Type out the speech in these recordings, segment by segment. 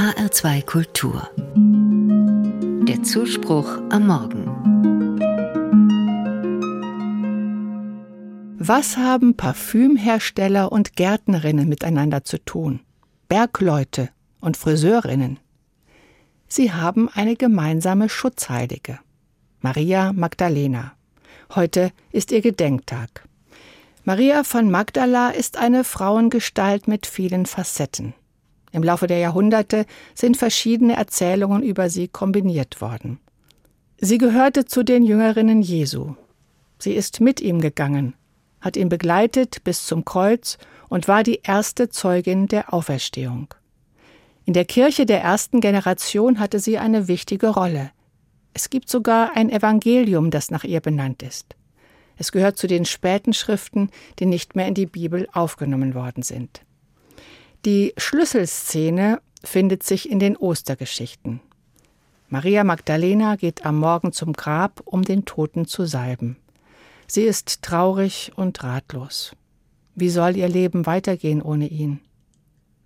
HR2 Kultur. Der Zuspruch am Morgen. Was haben Parfümhersteller und Gärtnerinnen miteinander zu tun? Bergleute und Friseurinnen. Sie haben eine gemeinsame Schutzheilige. Maria Magdalena. Heute ist ihr Gedenktag. Maria von Magdala ist eine Frauengestalt mit vielen Facetten. Im Laufe der Jahrhunderte sind verschiedene Erzählungen über sie kombiniert worden. Sie gehörte zu den Jüngerinnen Jesu. Sie ist mit ihm gegangen, hat ihn begleitet bis zum Kreuz und war die erste Zeugin der Auferstehung. In der Kirche der ersten Generation hatte sie eine wichtige Rolle. Es gibt sogar ein Evangelium, das nach ihr benannt ist. Es gehört zu den späten Schriften, die nicht mehr in die Bibel aufgenommen worden sind. Die Schlüsselszene findet sich in den Ostergeschichten. Maria Magdalena geht am Morgen zum Grab, um den Toten zu salben. Sie ist traurig und ratlos. Wie soll ihr Leben weitergehen ohne ihn?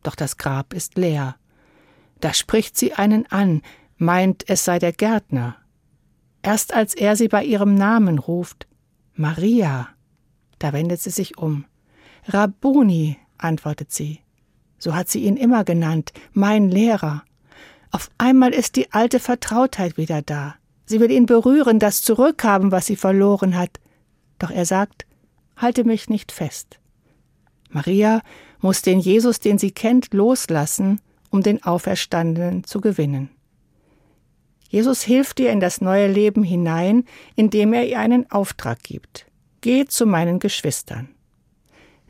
Doch das Grab ist leer. Da spricht sie einen an, meint, es sei der Gärtner. Erst als er sie bei ihrem Namen ruft, Maria. Da wendet sie sich um. Rabboni, antwortet sie. So hat sie ihn immer genannt, mein Lehrer. Auf einmal ist die alte Vertrautheit wieder da. Sie will ihn berühren, das zurückhaben, was sie verloren hat. Doch er sagt, halte mich nicht fest. Maria muss den Jesus, den sie kennt, loslassen, um den Auferstandenen zu gewinnen. Jesus hilft ihr in das neue Leben hinein, indem er ihr einen Auftrag gibt. Geh zu meinen Geschwistern.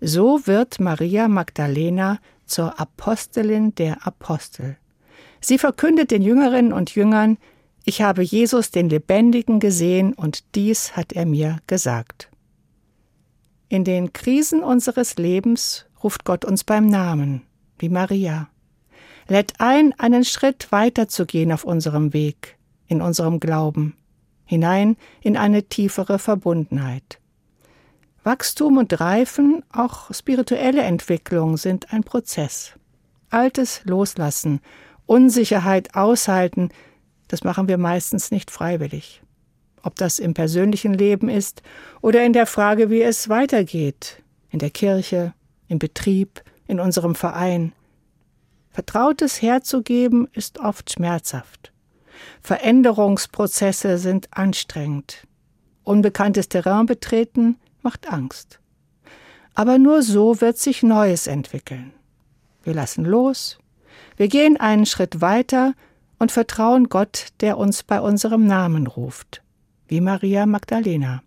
So wird Maria Magdalena zur Apostelin der Apostel. Sie verkündet den Jüngerinnen und Jüngern, ich habe Jesus den Lebendigen gesehen und dies hat er mir gesagt. In den Krisen unseres Lebens ruft Gott uns beim Namen, wie Maria lädt ein, einen Schritt weiter zu gehen auf unserem Weg, in unserem Glauben, hinein in eine tiefere Verbundenheit. Wachstum und Reifen, auch spirituelle Entwicklung sind ein Prozess. Altes loslassen, Unsicherheit aushalten, das machen wir meistens nicht freiwillig. Ob das im persönlichen Leben ist oder in der Frage, wie es weitergeht, in der Kirche, im Betrieb, in unserem Verein, Vertrautes herzugeben ist oft schmerzhaft. Veränderungsprozesse sind anstrengend. Unbekanntes Terrain betreten macht Angst. Aber nur so wird sich Neues entwickeln. Wir lassen los, wir gehen einen Schritt weiter und vertrauen Gott, der uns bei unserem Namen ruft, wie Maria Magdalena.